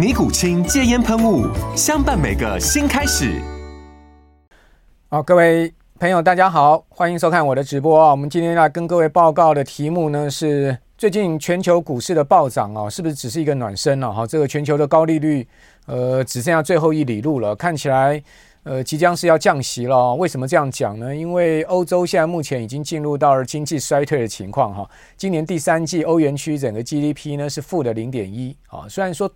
尼古清戒烟喷雾，相伴每个新开始。好，各位朋友，大家好，欢迎收看我的直播啊。我们今天来跟各位报告的题目呢是最近全球股市的暴涨啊，是不是只是一个暖身了？哈，这个全球的高利率，呃，只剩下最后一里路了，看起来。呃，即将是要降息了。为什么这样讲呢？因为欧洲现在目前已经进入到了经济衰退的情况哈。今年第三季欧元区整个 GDP 呢是负的零点一啊。虽然说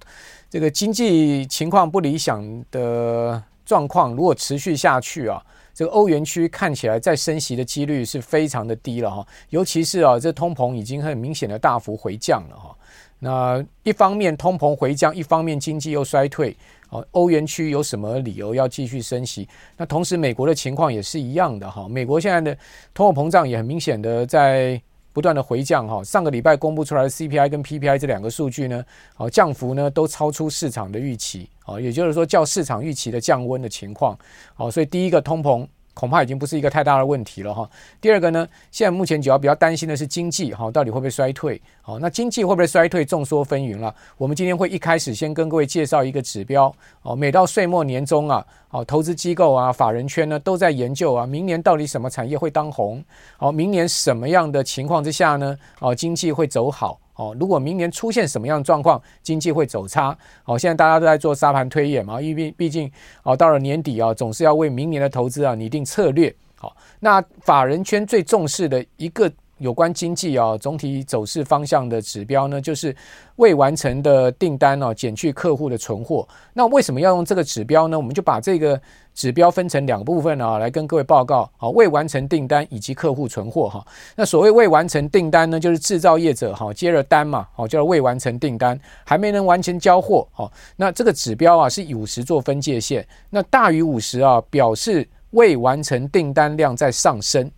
这个经济情况不理想的状况，如果持续下去啊，这个欧元区看起来再升息的几率是非常的低了哈。尤其是啊，这通膨已经很明显的大幅回降了哈。那一方面通膨回降，一方面经济又衰退。哦，欧元区有什么理由要继续升息？那同时，美国的情况也是一样的哈。美国现在的通货膨胀也很明显的在不断的回降哈。上个礼拜公布出来的 CPI 跟 PPI 这两个数据呢，哦，降幅呢都超出市场的预期，哦，也就是说较市场预期的降温的情况。哦，所以第一个通膨。恐怕已经不是一个太大的问题了哈。第二个呢，现在目前主要比较担心的是经济哈，到底会不会衰退？好，那经济会不会衰退？众说纷纭了。我们今天会一开始先跟各位介绍一个指标哦。每到岁末年终啊，哦，投资机构啊、法人圈呢都在研究啊，明年到底什么产业会当红？好，明年什么样的情况之下呢？哦，经济会走好。哦，如果明年出现什么样的状况，经济会走差。哦，现在大家都在做沙盘推演嘛，因为毕竟哦，到了年底啊，总是要为明年的投资啊拟定策略。好，那法人圈最重视的一个。有关经济啊，总体走势方向的指标呢，就是未完成的订单哦，减去客户的存货。那为什么要用这个指标呢？我们就把这个指标分成两部分啊，来跟各位报告。好，未完成订单以及客户存货哈。那所谓未完成订单呢，就是制造业者哈接了单嘛，好叫未完成订单，还没能完全交货。好，那这个指标啊是以五十做分界线，那大于五十啊，表示未完成订单量在上升。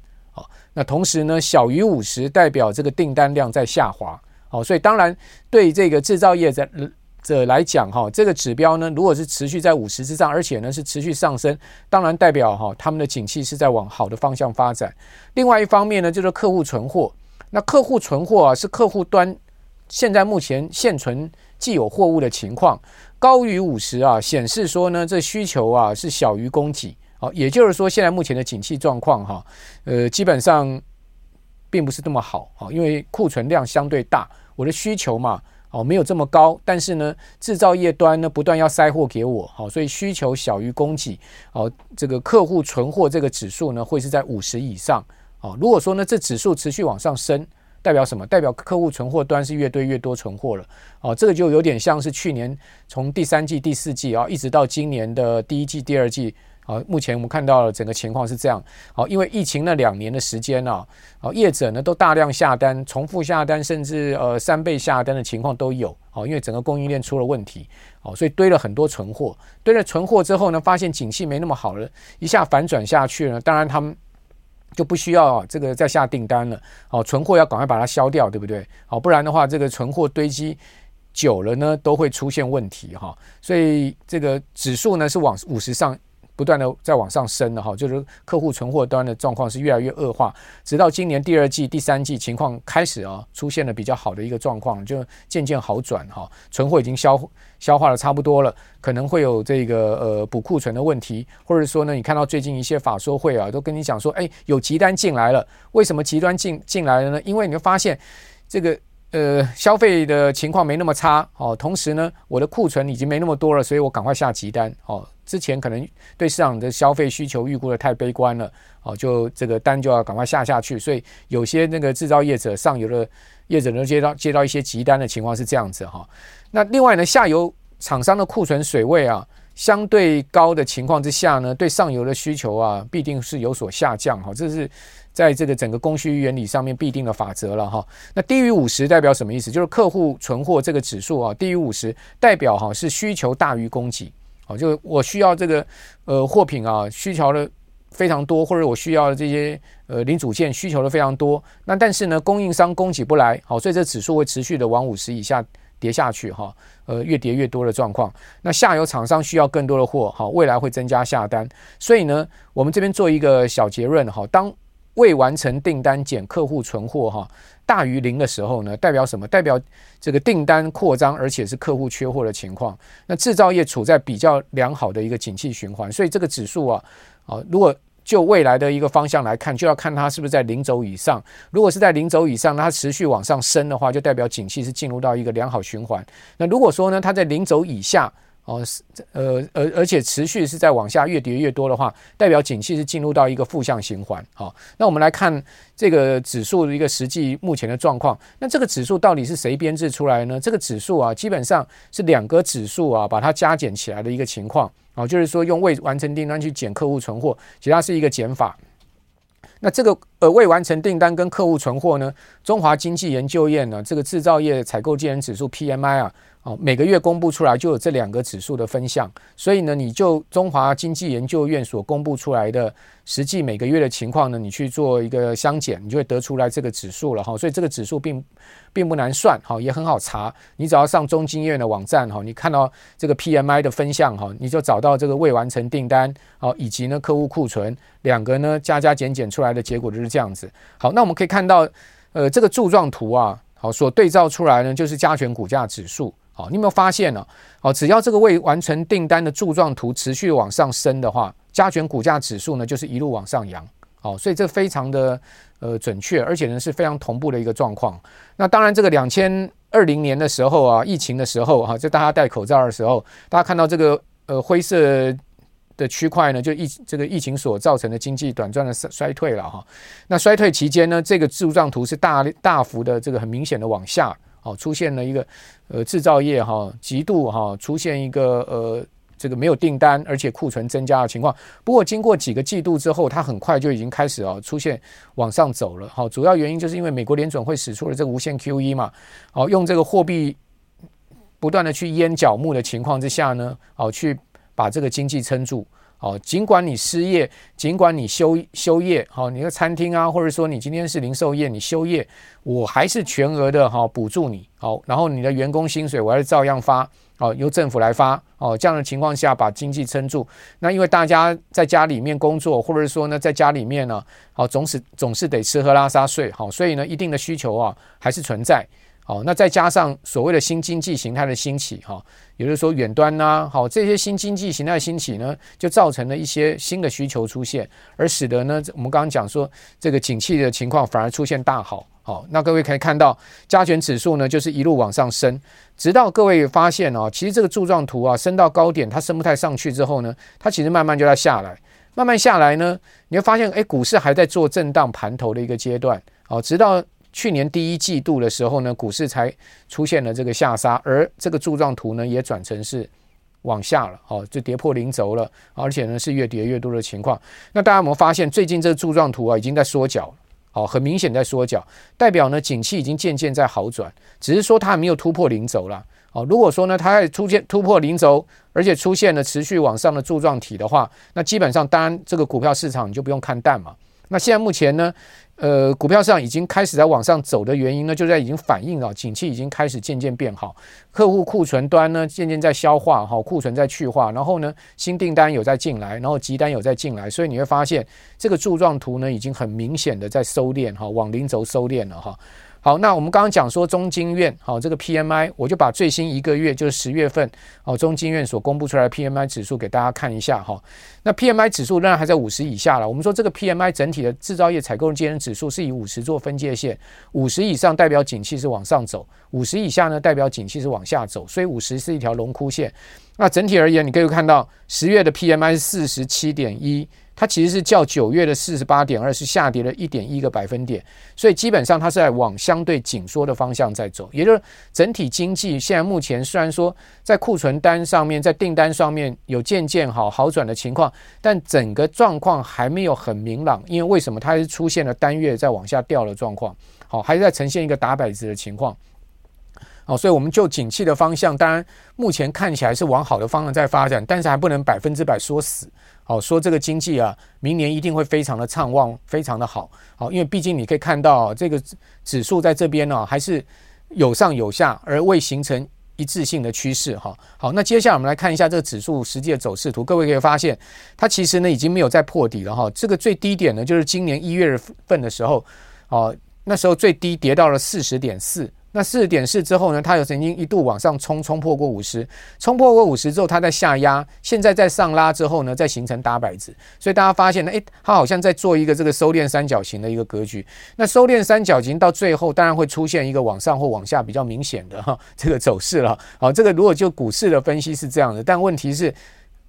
那同时呢，小于五十代表这个订单量在下滑，好，所以当然对这个制造业者者来讲，哈，这个指标呢，如果是持续在五十之上，而且呢是持续上升，当然代表哈他们的景气是在往好的方向发展。另外一方面呢，就是客户存货，那客户存货啊是客户端现在目前现存既有货物的情况，高于五十啊，显示说呢这需求啊是小于供给。好，也就是说，现在目前的景气状况哈，呃，基本上并不是那么好。啊，因为库存量相对大，我的需求嘛，哦，没有这么高，但是呢，制造业端呢不断要塞货给我，好，所以需求小于供给，哦，这个客户存货这个指数呢会是在五十以上，哦，如果说呢这指数持续往上升，代表什么？代表客户存货端是越堆越多存货了，哦，这个就有点像是去年从第三季、第四季啊，一直到今年的第一季、第二季。好，目前我们看到了整个情况是这样。好，因为疫情那两年的时间呢，好，业者呢都大量下单，重复下单，甚至呃三倍下单的情况都有。好，因为整个供应链出了问题，好，所以堆了很多存货。堆了存货之后呢，发现景气没那么好了，一下反转下去了。当然他们就不需要这个再下订单了。好，存货要赶快把它销掉，对不对？好，不然的话，这个存货堆积久了呢，都会出现问题哈。所以这个指数呢是往五十上。不断的在往上升了哈，就是客户存货端的状况是越来越恶化，直到今年第二季、第三季情况开始啊，出现了比较好的一个状况，就渐渐好转哈，存货已经消消化的差不多了，可能会有这个呃补库存的问题，或者说呢，你看到最近一些法说会啊，都跟你讲说，哎，有急单进来了，为什么急单进进来了呢？因为你会发现这个呃，消费的情况没那么差哦，同时呢，我的库存已经没那么多了，所以我赶快下急单哦。之前可能对市场的消费需求预估的太悲观了哦，就这个单就要赶快下下去，所以有些那个制造业者上游的业者能接到接到一些急单的情况是这样子哈、那另外呢，下游厂商的库存水位啊相对高的情况之下呢，对上游的需求啊必定是有所下降哈、哦，这是。在这个整个供需原理上面必定的法则了哈，那低于五十代表什么意思？就是客户存货这个指数啊，低于五十代表哈是需求大于供给，好，就我需要这个呃货品啊，需求的非常多，或者我需要的这些呃零组件需求的非常多，那但是呢供应商供给不来，好，所以这指数会持续的往五十以下跌下去哈，呃越跌越多的状况。那下游厂商需要更多的货，好，未来会增加下单，所以呢，我们这边做一个小结论哈，当未完成订单减客户存货哈大于零的时候呢，代表什么？代表这个订单扩张，而且是客户缺货的情况。那制造业处在比较良好的一个景气循环，所以这个指数啊，啊，如果就未来的一个方向来看，就要看它是不是在零轴以上。如果是在零轴以上，那它持续往上升的话，就代表景气是进入到一个良好循环。那如果说呢，它在零轴以下，哦，呃，而而且持续是在往下越跌越多的话，代表景气是进入到一个负向循环。好，那我们来看这个指数的一个实际目前的状况。那这个指数到底是谁编制出来呢？这个指数啊，基本上是两个指数啊，把它加减起来的一个情况。哦，就是说用未完成订单去减客户存货，其实它是一个减法。那这个呃未完成订单跟客户存货呢，中华经济研究院呢，这个制造业采购经理指数 PMI 啊。哦，每个月公布出来就有这两个指数的分项，所以呢，你就中华经济研究院所公布出来的实际每个月的情况呢，你去做一个相减，你就会得出来这个指数了哈。所以这个指数并并不难算哈，也很好查。你只要上中经院的网站哈，你看到这个 PMI 的分项哈，你就找到这个未完成订单好，以及呢客户库存两个呢加加减减出来的结果就是这样子。好，那我们可以看到呃这个柱状图啊，好所对照出来呢就是加权股价指数。好，你有没有发现呢？好，只要这个未完成订单的柱状图持续往上升的话，加权股价指数呢就是一路往上扬。好，所以这非常的呃准确，而且呢是非常同步的一个状况。那当然，这个两千二零年的时候啊，疫情的时候哈，就大家戴口罩的时候，大家看到这个呃灰色的区块呢，就疫这个疫情所造成的经济短暂的衰衰退了哈。那衰退期间呢，这个柱状图是大大幅的这个很明显的往下。好，出现了一个呃制造业哈极度哈出现一个呃这个没有订单，而且库存增加的情况。不过经过几个季度之后，它很快就已经开始啊出现往上走了。好，主要原因就是因为美国联准会使出了这个无限 QE 嘛，好用这个货币不断的去淹脚木的情况之下呢，好去把这个经济撑住。好，尽管你失业，尽管你休休业，好，你的餐厅啊，或者说你今天是零售业，你休业，我还是全额的哈补助你，好，然后你的员工薪水我还是照样发，哦，由政府来发，哦，这样的情况下把经济撑住。那因为大家在家里面工作，或者说呢在家里面呢，好，总是总是得吃喝拉撒睡，好，所以呢一定的需求啊还是存在。好，那再加上所谓的新经济形态的兴起，哈，也就是说远端呐，好，这些新经济形态的兴起呢，就造成了一些新的需求出现，而使得呢，我们刚刚讲说这个景气的情况反而出现大好，好，那各位可以看到加权指数呢，就是一路往上升，直到各位发现哦，其实这个柱状图啊，升到高点它升不太上去之后呢，它其实慢慢就在下来，慢慢下来呢，你会发现，哎，股市还在做震荡盘头的一个阶段，好，直到。去年第一季度的时候呢，股市才出现了这个下杀，而这个柱状图呢也转成是往下了，哦，就跌破零轴了，而且呢是越跌越多的情况。那大家有没有发现，最近这个柱状图啊已经在缩脚，哦，很明显在缩脚，代表呢景气已经渐渐在好转，只是说它还没有突破零轴了，哦，如果说呢它还出现突破零轴，而且出现了持续往上的柱状体的话，那基本上当然这个股票市场你就不用看淡嘛。那现在目前呢，呃，股票市场已经开始在往上走的原因呢，就在已经反映了，景气已经开始渐渐变好，客户库存端呢渐渐在消化，好，库存在去化，然后呢，新订单有在进来，然后急单有在进来，所以你会发现这个柱状图呢，已经很明显的在收敛，哈，往零轴收敛了，哈。好，那我们刚刚讲说中经院好这个 PMI，我就把最新一个月就是十月份哦中经院所公布出来的 PMI 指数给大家看一下哈。那 PMI 指数仍然还在五十以下了。我们说这个 PMI 整体的制造业采购经理指数是以五十做分界线，五十以上代表景气是往上走，五十以下呢代表景气是往下走，所以五十是一条龙枯线。那整体而言，你可以看到十月的 PMI 是四十七点一。它其实是较九月的四十八点二是下跌了一点一个百分点，所以基本上它是在往相对紧缩的方向在走，也就是整体经济现在目前虽然说在库存单上面，在订单上面有渐渐好好转的情况，但整个状况还没有很明朗，因为为什么它是出现了单月在往下掉的状况，好，还是在呈现一个打摆子的情况。好，所以我们就景气的方向，当然目前看起来是往好的方向在发展，但是还不能百分之百说死。好，说这个经济啊，明年一定会非常的畅旺，非常的好。好，因为毕竟你可以看到这个指数在这边呢，还是有上有下，而未形成一致性的趋势。哈，好，那接下来我们来看一下这个指数实际的走势图，各位可以发现，它其实呢已经没有再破底了。哈，这个最低点呢就是今年一月份的时候，哦，那时候最低跌到了四十点四。那四点四之后呢，它有曾经一度往上冲，冲破过五十，冲破过五十之后，它在下压，现在在上拉之后呢，再形成打摆子，所以大家发现呢，诶，它好像在做一个这个收敛三角形的一个格局。那收敛三角形到最后，当然会出现一个往上或往下比较明显的哈这个走势了。好，这个如果就股市的分析是这样的，但问题是。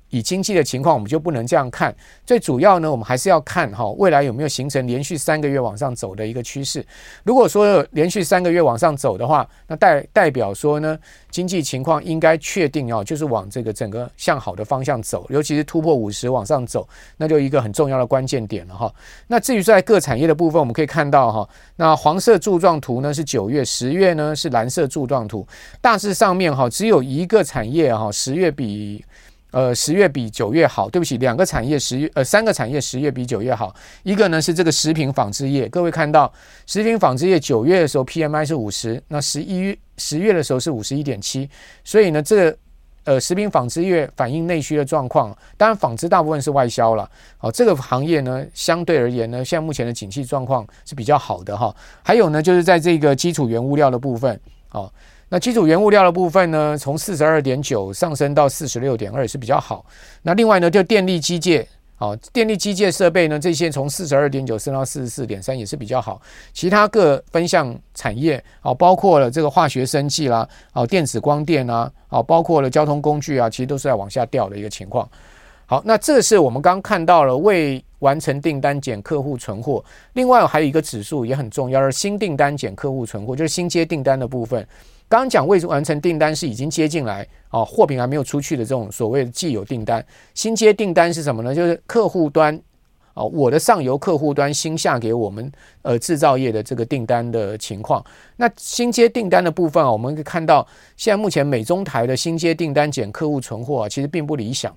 以经济的情况，我们就不能这样看。最主要呢，我们还是要看哈，未来有没有形成连续三个月往上走的一个趋势。如果说连续三个月往上走的话，那代代表说呢，经济情况应该确定啊，就是往这个整个向好的方向走，尤其是突破五十往上走，那就一个很重要的关键点了哈。那至于在各产业的部分，我们可以看到哈，那黄色柱状图呢是九月，十月呢是蓝色柱状图，大致上面哈只有一个产业哈，十月比。呃，十月比九月好，对不起，两个产业十月呃三个产业十月比九月好，一个呢是这个食品纺织业，各位看到食品纺织业九月的时候 PMI 是五十，那十一月十月的时候是五十一点七，所以呢这呃食品纺织业反映内需的状况，当然纺织大部分是外销了，好，这个行业呢相对而言呢，现在目前的景气状况是比较好的哈，还有呢就是在这个基础原物料的部分，好。那基础原物料的部分呢，从四十二点九上升到四十六点二是比较好。那另外呢，就电力机械，哦，电力机械设备呢，这些从四十二点九升到四十四点三也是比较好。其他各分项产业，哦，包括了这个化学生技啦，哦，电子光电啊，哦，包括了交通工具啊，其实都是在往下掉的一个情况。好，那这是我们刚看到了未完成订单减客户存货。另外还有一个指数也很重要，是新订单减客户存货，就是新接订单的部分。刚讲未完成订单是已经接进来啊，货品还没有出去的这种所谓的既有订单。新接订单是什么呢？就是客户端啊，我的上游客户端新下给我们呃制造业的这个订单的情况。那新接订单的部分啊，我们可以看到现在目前美中台的新接订单减客户存货啊，其实并不理想。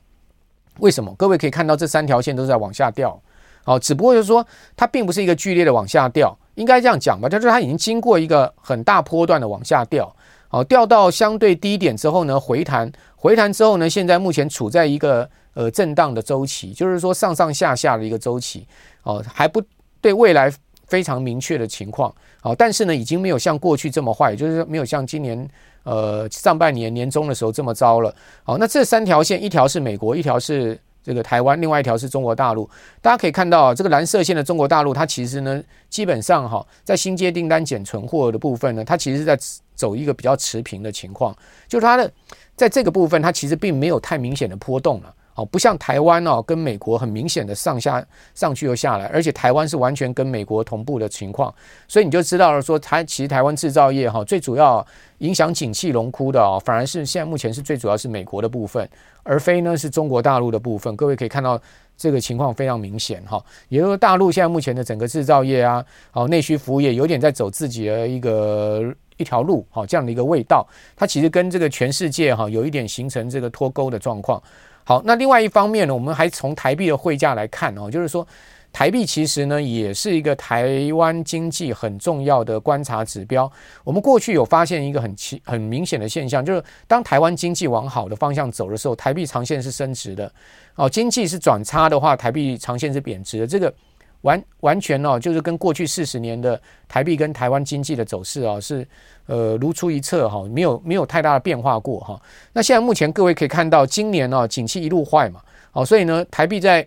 为什么？各位可以看到这三条线都在往下掉。好，只不过就是说它并不是一个剧烈的往下掉，应该这样讲吧？就是它已经经过一个很大波段的往下掉。好，掉到相对低点之后呢，回弹，回弹之后呢，现在目前处在一个呃震荡的周期，就是说上上下下的一个周期，哦，还不对未来非常明确的情况，好，但是呢，已经没有像过去这么坏，也就是说没有像今年呃上半年年中的时候这么糟了，好，那这三条线，一条是美国，一条是。这个台湾，另外一条是中国大陆。大家可以看到啊，这个蓝色线的中国大陆，它其实呢，基本上哈，在新接订单减存货的部分呢，它其实是在走一个比较持平的情况，就是它的在这个部分，它其实并没有太明显的波动了。哦，不像台湾哦，跟美国很明显的上下上去又下来，而且台湾是完全跟美国同步的情况，所以你就知道了说，台其实台湾制造业哈，最主要影响景气荣枯的哦，反而是现在目前是最主要是美国的部分，而非呢是中国大陆的部分。各位可以看到这个情况非常明显哈，也就是说大陆现在目前的整个制造业啊，哦内需服务业有点在走自己的一个一条路，好这样的一个味道，它其实跟这个全世界哈有一点形成这个脱钩的状况。好，那另外一方面呢，我们还从台币的汇价来看哦，就是说台币其实呢也是一个台湾经济很重要的观察指标。我们过去有发现一个很奇很明显的现象，就是当台湾经济往好的方向走的时候，台币长线是升值的；哦，经济是转差的话，台币长线是贬值的。这个完完全哦，就是跟过去四十年的台币跟台湾经济的走势啊，是呃如出一辙哈，没有没有太大的变化过哈。那现在目前各位可以看到，今年哦，景气一路坏嘛，好，所以呢，台币在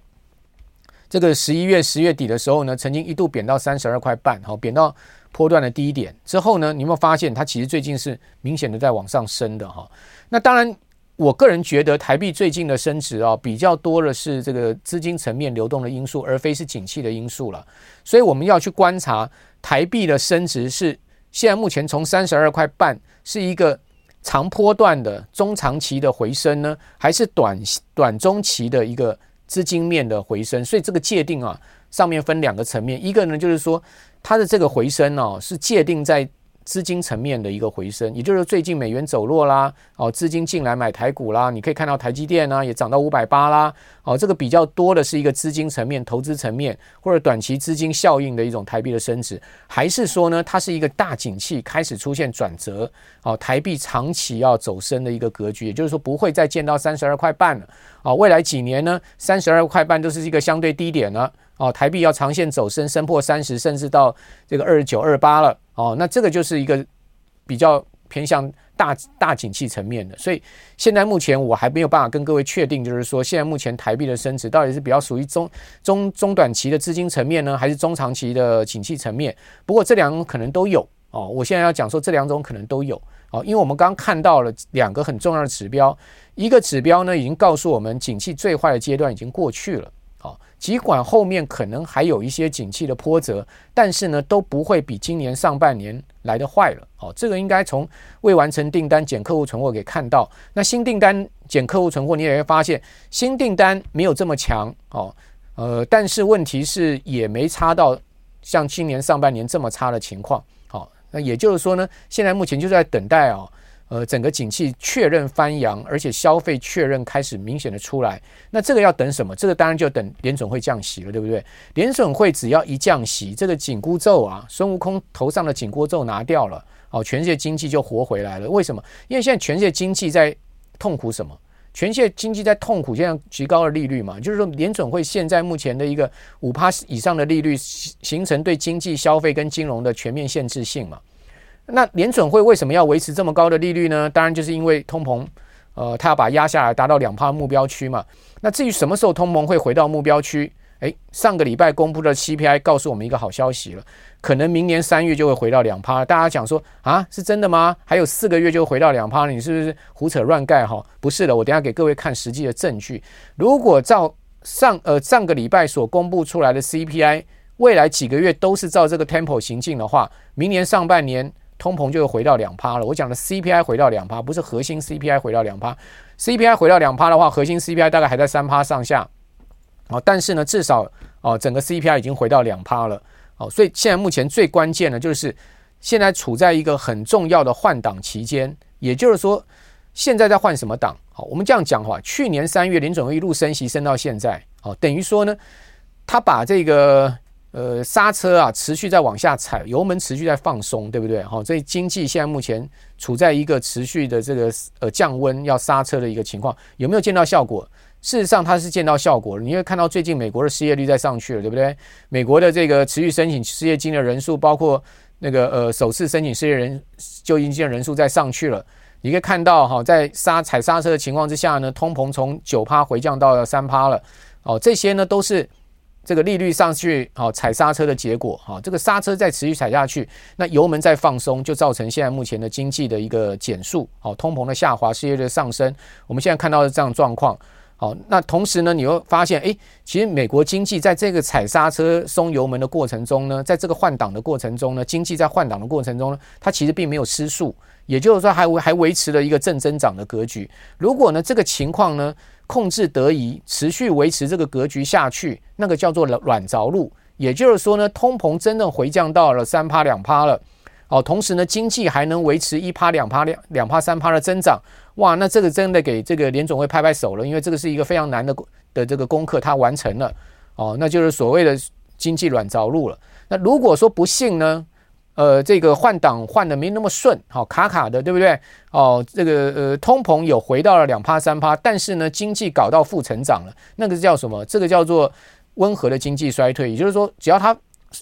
这个十一月、十月底的时候呢，曾经一度贬到三十二块半，好，贬到波段的低点之后呢，你有没有发现它其实最近是明显的在往上升的哈？那当然。我个人觉得台币最近的升值啊，比较多的是这个资金层面流动的因素，而非是景气的因素了。所以我们要去观察台币的升值是现在目前从三十二块半是一个长波段的中长期的回升呢，还是短短中期的一个资金面的回升？所以这个界定啊，上面分两个层面，一个呢就是说它的这个回升哦，是界定在。资金层面的一个回升，也就是最近美元走弱啦，哦，资金进来买台股啦，你可以看到台积电呢也涨到五百八啦，哦，这个比较多的是一个资金层面、投资层面或者短期资金效应的一种台币的升值，还是说呢，它是一个大景气开始出现转折，哦，台币长期要走升的一个格局，也就是说不会再见到三十二块半了，哦，未来几年呢，三十二块半都是一个相对低点了。哦，台币要长线走升，升破三十，甚至到这个二十九、二八了。哦，那这个就是一个比较偏向大大景气层面的。所以现在目前我还没有办法跟各位确定，就是说现在目前台币的升值到底是比较属于中中中短期的资金层面呢，还是中长期的景气层面？不过这两种可能都有。哦，我现在要讲说这两种可能都有。哦，因为我们刚刚看到了两个很重要的指标，一个指标呢已经告诉我们景气最坏的阶段已经过去了。尽管后面可能还有一些景气的波折，但是呢都不会比今年上半年来的坏了。哦，这个应该从未完成订单减客户存货给看到。那新订单减客户存货，你也会发现新订单没有这么强。哦，呃，但是问题是也没差到像今年上半年这么差的情况。好，那也就是说呢，现在目前就在等待哦。呃，整个景气确认翻扬，而且消费确认开始明显的出来，那这个要等什么？这个当然就等联准会降息了，对不对？联准会只要一降息，这个紧箍咒啊，孙悟空头上的紧箍咒拿掉了，哦，全世界经济就活回来了。为什么？因为现在全世界经济在痛苦什么？全世界经济在痛苦现在极高的利率嘛，就是说联准会现在目前的一个五趴以上的利率，形成对经济消费跟金融的全面限制性嘛。那联准会为什么要维持这么高的利率呢？当然就是因为通膨，呃，它要把压下来，达到两趴目标区嘛。那至于什么时候通膨会回到目标区？诶，上个礼拜公布的 CPI 告诉我们一个好消息了，可能明年三月就会回到两趴。大家讲说啊，是真的吗？还有四个月就回到两趴，你是不是胡扯乱盖？哈，不是的，我等下给各位看实际的证据。如果照上呃上个礼拜所公布出来的 CPI，未来几个月都是照这个 tempo 行进的话，明年上半年。通膨就会回到两趴了。我讲的 CPI 回到两趴，不是核心 CPI 回到两趴。CPI 回到两趴的话，核心 CPI 大概还在三趴上下。哦，但是呢，至少哦，整个 CPI 已经回到两趴了。哦，所以现在目前最关键的，就是现在处在一个很重要的换挡期间。也就是说，现在在换什么挡？好，我们这样讲的话，去年三月联准会一路升息升到现在，哦，等于说呢，他把这个。呃，刹车啊，持续在往下踩，油门持续在放松，对不对？好，所以经济现在目前处在一个持续的这个呃降温要刹车的一个情况，有没有见到效果？事实上，它是见到效果了。你会看到最近美国的失业率在上去了，对不对？美国的这个持续申请失业金的人数，包括那个呃首次申请失业人就业金的人数在上去了。你可以看到哈，在刹踩刹车的情况之下呢，通膨从九趴回降到了三趴了。哦，这些呢都是。这个利率上去，好踩刹车的结果，好这个刹车再持续踩下去，那油门再放松，就造成现在目前的经济的一个减速，好通膨的下滑，失业率的上升。我们现在看到的这样状况，好那同时呢，你会发现，诶，其实美国经济在这个踩刹车、松油门的过程中呢，在这个换挡的过程中呢，经济在换挡的过程中呢，它其实并没有失速，也就是说还维还维持了一个正增长的格局。如果呢这个情况呢，控制得宜，持续维持这个格局下去，那个叫做软着陆。也就是说呢，通膨真正回降到了三趴两趴了，哦，同时呢，经济还能维持一趴两趴两两趴三趴的增长，哇，那这个真的给这个联总会拍拍手了，因为这个是一个非常难的的这个功课，它完成了，哦，那就是所谓的经济软着陆了。那如果说不幸呢？呃，这个换挡换的没那么顺，好卡卡的，对不对？哦，这个呃，通膨有回到了两趴三趴，但是呢，经济搞到负成长了，那个叫什么？这个叫做温和的经济衰退，也就是说，只要它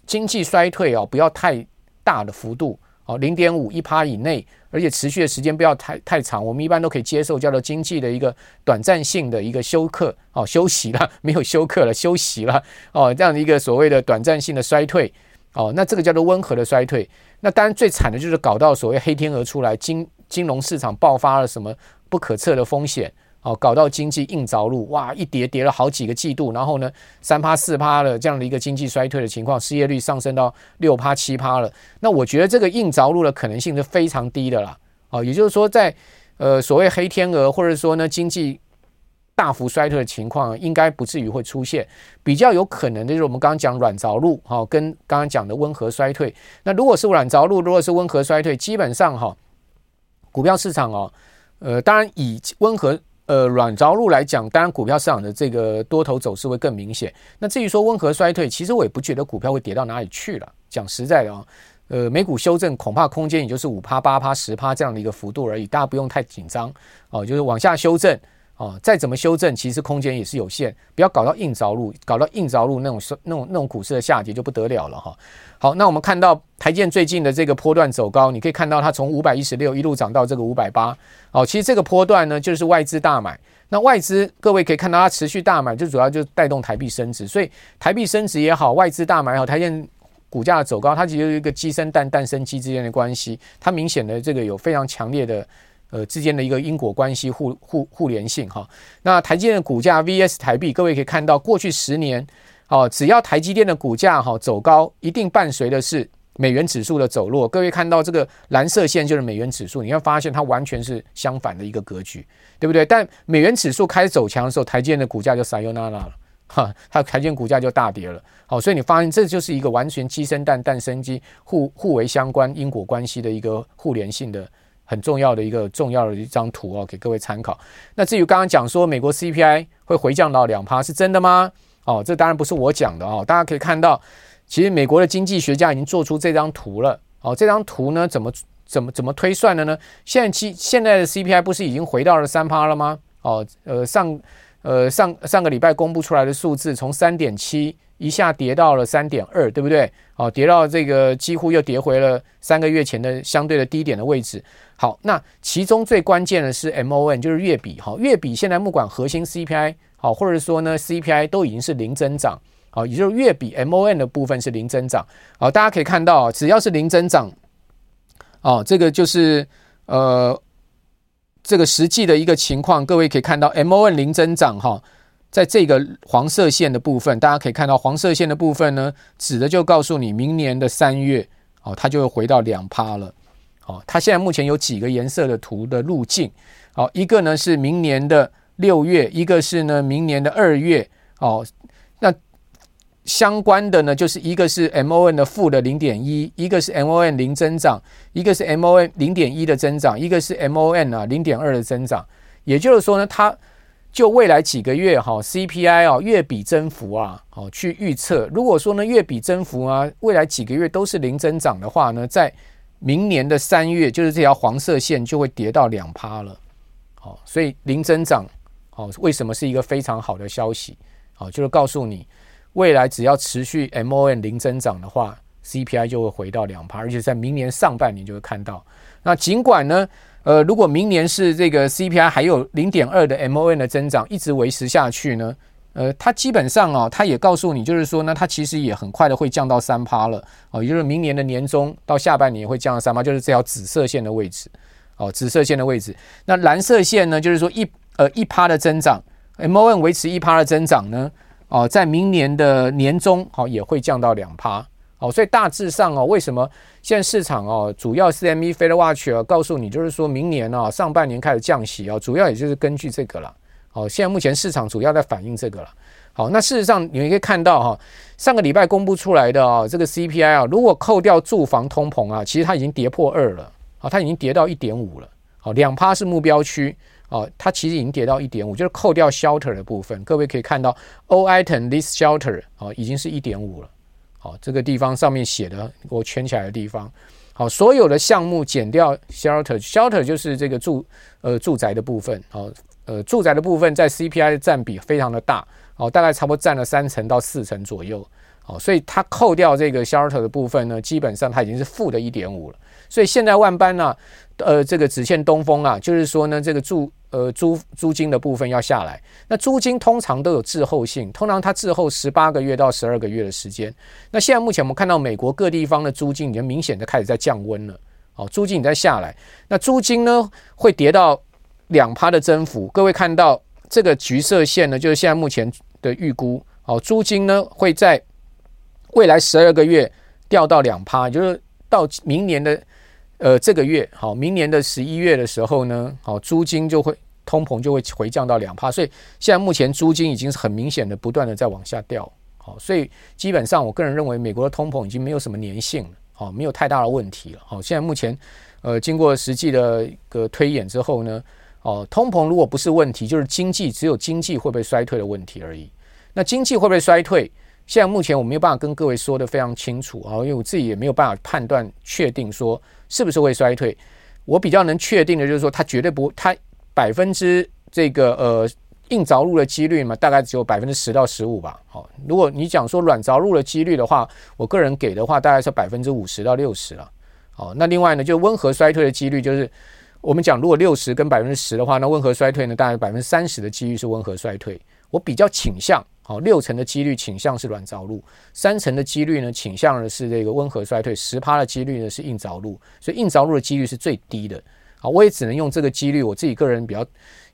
经济衰退哦，不要太大的幅度哦，零点五一趴以内，而且持续的时间不要太太长，我们一般都可以接受，叫做经济的一个短暂性的一个休克哦，休息了，没有休克了，休息了哦，这样的一个所谓的短暂性的衰退哦，那这个叫做温和的衰退。那当然最惨的就是搞到所谓黑天鹅出来，金金融市场爆发了什么不可测的风险。哦，搞到经济硬着陆，哇，一跌跌了好几个季度，然后呢，三趴四趴的这样的一个经济衰退的情况，失业率上升到六趴七趴了。那我觉得这个硬着陆的可能性是非常低的啦。哦，也就是说在，在呃所谓黑天鹅或者说呢经济大幅衰退的情况，应该不至于会出现。比较有可能的就是我们刚刚讲软着陆，哈、跟刚刚讲的温和衰退。那如果是软着陆，如果是温和衰退，基本上哈、股票市场哦，呃，当然以温和。呃，软着陆来讲，当然股票市场的这个多头走势会更明显。那至于说温和衰退，其实我也不觉得股票会跌到哪里去了。讲实在的啊，呃，美股修正恐怕空间也就是五趴、八趴、十趴这样的一个幅度而已，大家不用太紧张哦。就是往下修正。哦，再怎么修正，其实空间也是有限，不要搞到硬着陆，搞到硬着陆那种那种那种股市的下跌就不得了了哈。好，那我们看到台建最近的这个波段走高，你可以看到它从五百一十六一路涨到这个五百八。哦，其实这个波段呢，就是外资大买。那外资各位可以看到它持续大买，就主要就带动台币升值。所以台币升值也好，外资大买也好，台建股价走高，它其实有一个鸡生蛋，蛋生鸡之间的关系。它明显的这个有非常强烈的。呃，之间的一个因果关系互互互联性哈。那台积电的股价 VS 台币，各位可以看到，过去十年，哦，只要台积电的股价哈走高，一定伴随的是美元指数的走弱。各位看到这个蓝色线就是美元指数，你会发现它完全是相反的一个格局，对不对？但美元指数开始走强的时候，台积电的股价就 Sayonara 了，哈，它台积电股价就大跌了。好，所以你发现这就是一个完全鸡生蛋，蛋生鸡，互互为相关因果关系的一个互联性的。很重要的一个重要的一张图哦，给各位参考。那至于刚刚讲说美国 CPI 会回降到两趴，是真的吗？哦，这当然不是我讲的哦。大家可以看到，其实美国的经济学家已经做出这张图了。哦，这张图呢，怎么怎么怎么推算的呢？现在其现在的 CPI 不是已经回到了三趴了吗？哦，呃上呃上上个礼拜公布出来的数字，从三点七一下跌到了三点二，对不对？哦，跌到这个几乎又跌回了三个月前的相对的低点的位置。好，那其中最关键的是 MON，就是月比哈，月比现在不管核心 CPI 好，或者说呢 CPI 都已经是零增长，好，也就是月比 MON 的部分是零增长，好，大家可以看到，只要是零增长，哦，这个就是呃这个实际的一个情况，各位可以看到 MON 零增长哈，在这个黄色线的部分，大家可以看到黄色线的部分呢，指的就告诉你明年的三月，哦，它就会回到两趴了。哦，它现在目前有几个颜色的图的路径，哦，一个呢是明年的六月，一个是呢明年的二月，哦，那相关的呢就是一个是 MON 的负的零点一，一个是 MON 零增长，一个是 MON 零点一的增长，一个是 MON 啊零点二的增长，也就是说呢，它就未来几个月哈 CPI 啊月比增幅啊，哦去预测，如果说呢月比增幅啊未来几个月都是零增长的话呢，在明年的三月，就是这条黄色线就会跌到两趴了，好，所以零增长，好，为什么是一个非常好的消息？好，就是告诉你，未来只要持续 MON 零增长的话，CPI 就会回到两趴，而且在明年上半年就会看到。那尽管呢，呃，如果明年是这个 CPI 还有零点二的 MON 的增长一直维持下去呢？呃，它基本上啊，它也告诉你，就是说呢，它其实也很快的会降到三趴了，哦，也就是明年的年中到下半年也会降到三趴，就是这条紫色线的位置，哦，紫色线的位置。那蓝色线呢，就是说一呃一趴的增长，MON 维持一趴的增长呢，哦，在明年的年中，好也会降到两趴，哦，所以大致上哦，为什么现在市场哦，主要是 M E FedWatch 啊，告诉你，就是说明年啊上半年开始降息啊，主要也就是根据这个了。好，现在目前市场主要在反映这个了。好，那事实上你们可以看到哈，上个礼拜公布出来的啊，这个 CPI 啊，如果扣掉住房通膨啊，其实它已经跌破二了。好，它已经跌到一点五了。好，两趴是目标区。哦，它其实已经跌到一点五，就是扣掉 shelter 的部分。各位可以看到，all item this shelter 啊，已经是一点五了。好，这个地方上面写的我圈起来的地方。好，所有的项目减掉 shelter，shelter 就是这个住呃住宅的部分。好。呃，住宅的部分在 CPI 的占比非常的大哦，大概差不多占了三成到四成左右。哦，所以它扣掉这个 shelter 的部分呢，基本上它已经是负的一点五了。所以现在万般呢、呃，这个只欠东风啊，就是说呢，这个住呃租租金的部分要下来。那租金通常都有滞后性，通常它滞后十八个月到十二个月的时间。那现在目前我们看到美国各地方的租金已经明显的开始在降温了。哦，租金已经在下来，那租金呢会跌到两趴的增幅。各位看到这个橘色线呢，就是现在目前的预估。哦，租金呢会在未来十二个月掉到两趴，就是到明年的呃这个月，好，明年的十一月的时候呢，好，租金就会通膨就会回降到两趴，所以现在目前租金已经是很明显的不断的在往下掉，好，所以基本上我个人认为美国的通膨已经没有什么粘性了，好，没有太大的问题了，好，现在目前呃经过实际的一个推演之后呢，哦，通膨如果不是问题，就是经济只有经济会不会衰退的问题而已，那经济会不会衰退？现在目前我没有办法跟各位说得非常清楚啊，因为我自己也没有办法判断确定说是不是会衰退。我比较能确定的就是说，它绝对不，它百分之这个呃硬着陆的几率嘛，大概只有百分之十到十五吧。好，如果你讲说软着陆的几率的话，我个人给的话大概是百分之五十到六十了。好，那另外呢，就温和衰退的几率，就是我们讲如果六十跟百分之十的话，那温和衰退呢，大概百分之三十的几率是温和衰退。我比较倾向。好，六成的几率倾向是软着陆，三成的几率呢倾向的是这个温和衰退，十趴的几率呢是硬着陆，所以硬着陆的几率是最低的。好，我也只能用这个几率，我自己个人比较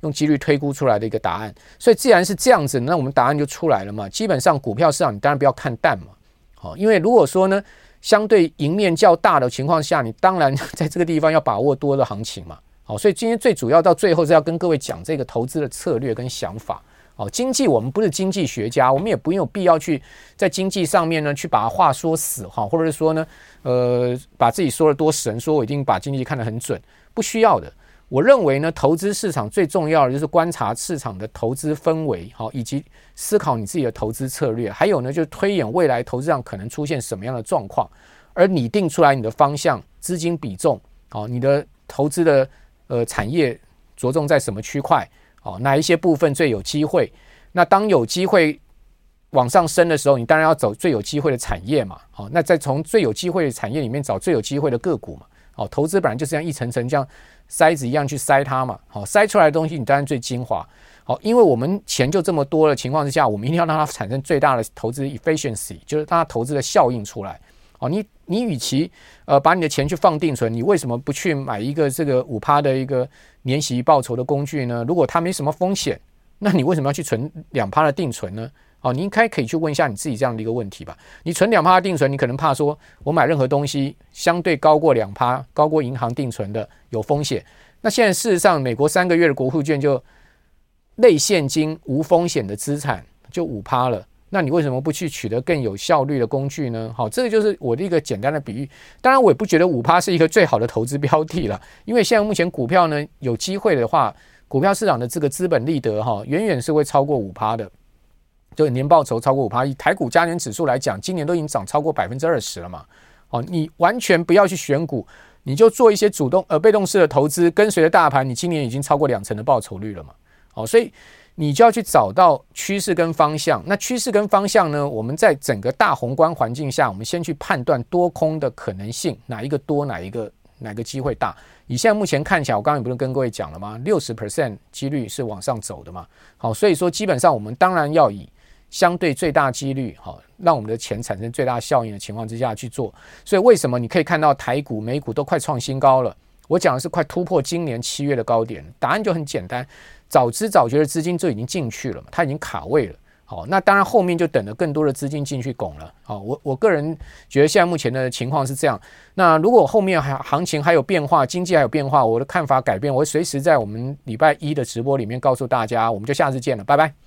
用几率推估出来的一个答案。所以既然是这样子，那我们答案就出来了嘛。基本上股票市场你当然不要看淡嘛。好，因为如果说呢相对赢面较大的情况下，你当然 在这个地方要把握多的行情嘛。好，所以今天最主要到最后是要跟各位讲这个投资的策略跟想法。哦，经济我们不是经济学家，我们也不用必要去在经济上面呢去把话说死哈，或者是说呢，呃，把自己说得多神，说我一定把经济看得很准，不需要的。我认为呢，投资市场最重要的就是观察市场的投资氛围，好，以及思考你自己的投资策略，还有呢，就是推演未来投资上可能出现什么样的状况，而拟定出来你的方向、资金比重，好，你的投资的呃产业着重在什么区块。哦，哪一些部分最有机会？那当有机会往上升的时候，你当然要走最有机会的产业嘛。好，那再从最有机会的产业里面找最有机会的个股嘛。好，投资本来就是这样一层层像筛子一样去筛它嘛。好，筛出来的东西你当然最精华。好，因为我们钱就这么多的情况之下，我们一定要让它产生最大的投资 efficiency，就是让它投资的效应出来。哦，你你与其呃把你的钱去放定存，你为什么不去买一个这个五趴的一个年息报酬的工具呢？如果它没什么风险，那你为什么要去存两趴的定存呢？哦，你应该可以去问一下你自己这样的一个问题吧。你存两趴的定存，你可能怕说我买任何东西相对高过两趴，高过银行定存的有风险。那现在事实上，美国三个月的国库券就类现金无风险的资产就五趴了。那你为什么不去取得更有效率的工具呢？好，这个就是我的一个简单的比喻。当然，我也不觉得五趴是一个最好的投资标的了，因为现在目前股票呢，有机会的话，股票市场的这个资本利得哈，远远是会超过五趴的，就年报酬超过五趴。以台股加权指数来讲，今年都已经涨超过百分之二十了嘛。哦，你完全不要去选股，你就做一些主动呃被动式的投资，跟随着大盘，你今年已经超过两成的报酬率了嘛。哦，所以。你就要去找到趋势跟方向。那趋势跟方向呢？我们在整个大宏观环境下，我们先去判断多空的可能性，哪一个多，哪一个哪个机会大。以现在目前看起来，我刚刚也不是跟各位讲了吗？六十 percent 几率是往上走的嘛。好，所以说基本上我们当然要以相对最大几率，好，让我们的钱产生最大效应的情况之下去做。所以为什么你可以看到台股、美股都快创新高了？我讲的是快突破今年七月的高点。答案就很简单。早知早觉的资金就已经进去了嘛，它已经卡位了。好，那当然后面就等着更多的资金进去拱了。好，我我个人觉得现在目前的情况是这样。那如果后面还行情还有变化，经济还有变化，我的看法改变，我会随时在我们礼拜一的直播里面告诉大家。我们就下次见了，拜拜。